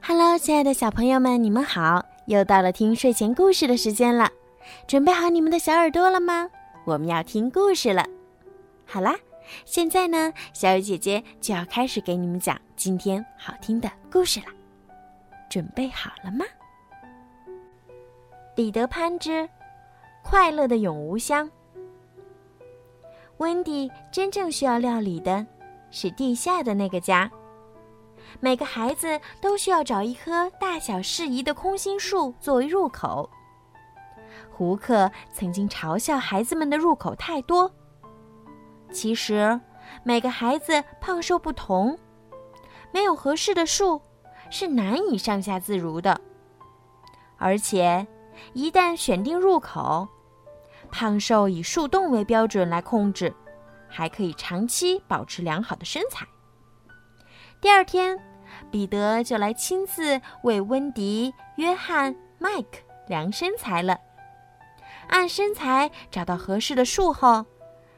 Hello，亲爱的小朋友们，你们好！又到了听睡前故事的时间了，准备好你们的小耳朵了吗？我们要听故事了。好啦，现在呢，小雨姐姐就要开始给你们讲今天好听的故事了。准备好了吗？彼得潘之快乐的永无乡。温迪真正需要料理的是地下的那个家。每个孩子都需要找一棵大小适宜的空心树作为入口。胡克曾经嘲笑孩子们的入口太多。其实，每个孩子胖瘦不同，没有合适的树是难以上下自如的。而且，一旦选定入口，胖瘦以树洞为标准来控制，还可以长期保持良好的身材。第二天，彼得就来亲自为温迪、约翰、麦克量身材了。按身材找到合适的树后，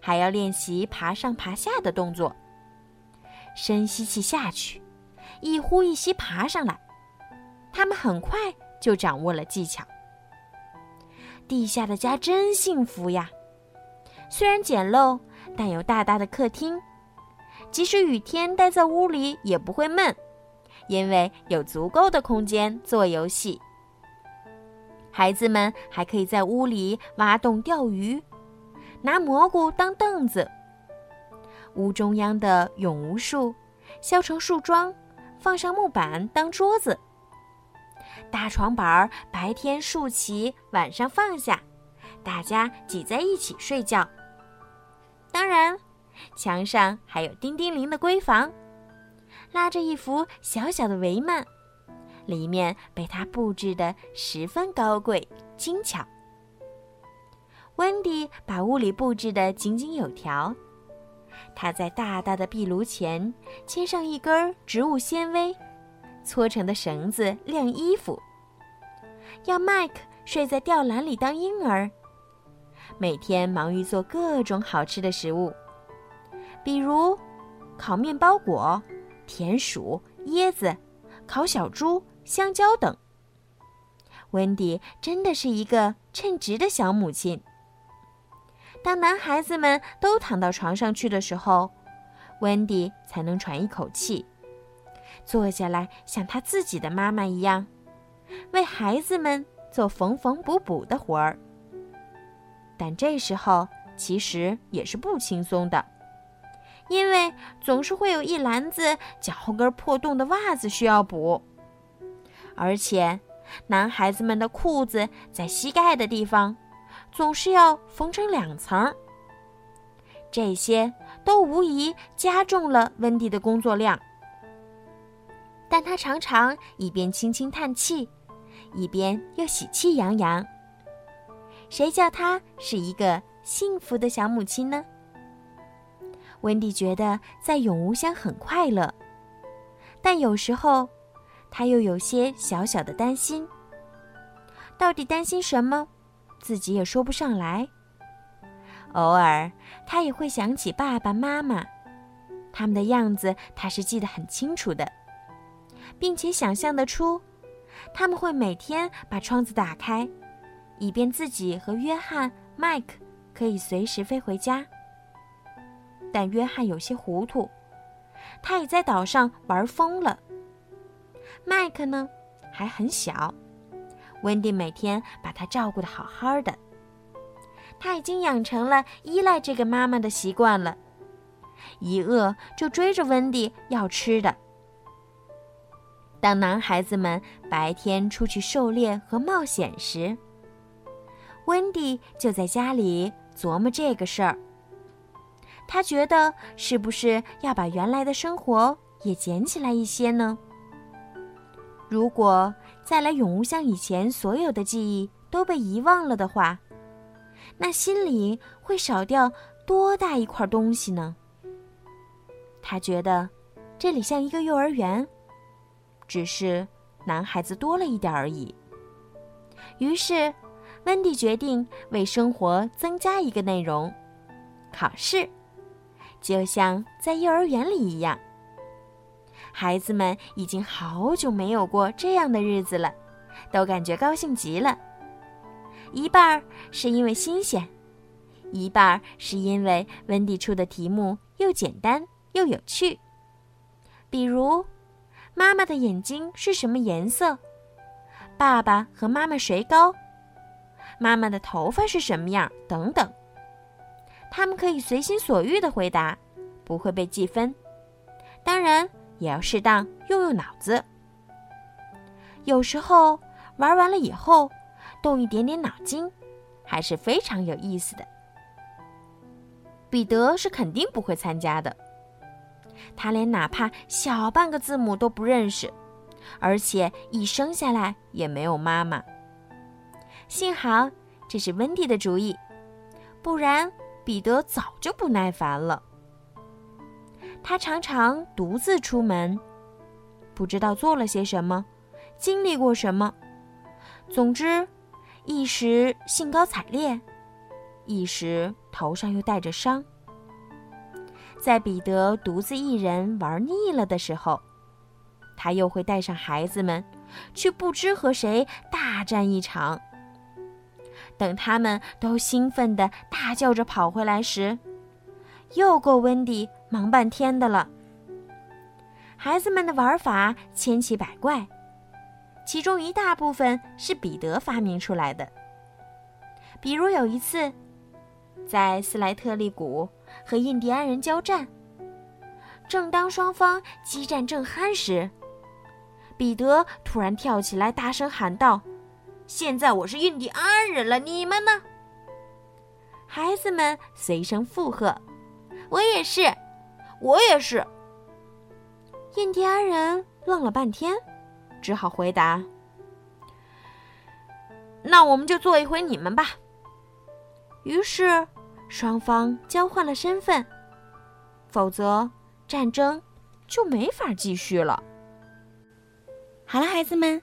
还要练习爬上爬下的动作。深吸气下去，一呼一吸爬上来。他们很快就掌握了技巧。地下的家真幸福呀！虽然简陋，但有大大的客厅。即使雨天待在屋里也不会闷，因为有足够的空间做游戏。孩子们还可以在屋里挖洞钓鱼，拿蘑菇当凳子。屋中央的永无树削成树桩，放上木板当桌子。大床板白天竖起，晚上放下，大家挤在一起睡觉。当然。墙上还有叮叮铃的闺房，拉着一幅小小的帷幔，里面被他布置得十分高贵精巧。温迪把屋里布置得井井有条，他在大大的壁炉前牵上一根植物纤维搓成的绳子晾衣服，要麦克睡在吊篮里当婴儿，每天忙于做各种好吃的食物。比如，烤面包果、田鼠、椰子、烤小猪、香蕉等。温迪真的是一个称职的小母亲。当男孩子们都躺到床上去的时候，温迪才能喘一口气，坐下来像她自己的妈妈一样，为孩子们做缝缝补补的活儿。但这时候其实也是不轻松的。因为总是会有一篮子脚后跟破洞的袜子需要补，而且男孩子们的裤子在膝盖的地方总是要缝成两层。这些都无疑加重了温迪的工作量，但他常常一边轻轻叹气，一边又喜气洋洋。谁叫她是一个幸福的小母亲呢？温迪觉得在永无乡很快乐，但有时候，他又有些小小的担心。到底担心什么，自己也说不上来。偶尔，他也会想起爸爸妈妈，他们的样子他是记得很清楚的，并且想象得出，他们会每天把窗子打开，以便自己和约翰、麦克可以随时飞回家。但约翰有些糊涂，他也在岛上玩疯了。麦克呢，还很小，温迪每天把他照顾的好好的。他已经养成了依赖这个妈妈的习惯了，一饿就追着温迪要吃的。当男孩子们白天出去狩猎和冒险时，温迪就在家里琢磨这个事儿。他觉得，是不是要把原来的生活也捡起来一些呢？如果再来永无乡以前所有的记忆都被遗忘了的话，那心里会少掉多大一块东西呢？他觉得，这里像一个幼儿园，只是男孩子多了一点而已。于是，温迪决定为生活增加一个内容——考试。就像在幼儿园里一样，孩子们已经好久没有过这样的日子了，都感觉高兴极了。一半儿是因为新鲜，一半儿是因为温蒂出的题目又简单又有趣。比如，妈妈的眼睛是什么颜色？爸爸和妈妈谁高？妈妈的头发是什么样？等等。他们可以随心所欲的回答，不会被记分。当然，也要适当用用脑子。有时候玩完了以后，动一点点脑筋，还是非常有意思的。彼得是肯定不会参加的。他连哪怕小半个字母都不认识，而且一生下来也没有妈妈。幸好这是温蒂的主意，不然彼得早就不耐烦了。他常常独自出门，不知道做了些什么，经历过什么。总之，一时兴高采烈，一时头上又带着伤。在彼得独自一人玩腻了的时候，他又会带上孩子们，去不知和谁大战一场。等他们都兴奋地大叫着跑回来时，又够温迪忙半天的了。孩子们的玩法千奇百怪，其中一大部分是彼得发明出来的。比如有一次，在斯莱特利谷。和印第安人交战。正当双方激战正酣时，彼得突然跳起来，大声喊道：“现在我是印第安人了，你们呢？”孩子们随声附和：“我也是，我也是。”印第安人愣了半天，只好回答：“那我们就做一回你们吧。”于是。双方交换了身份，否则战争就没法继续了。好了，孩子们，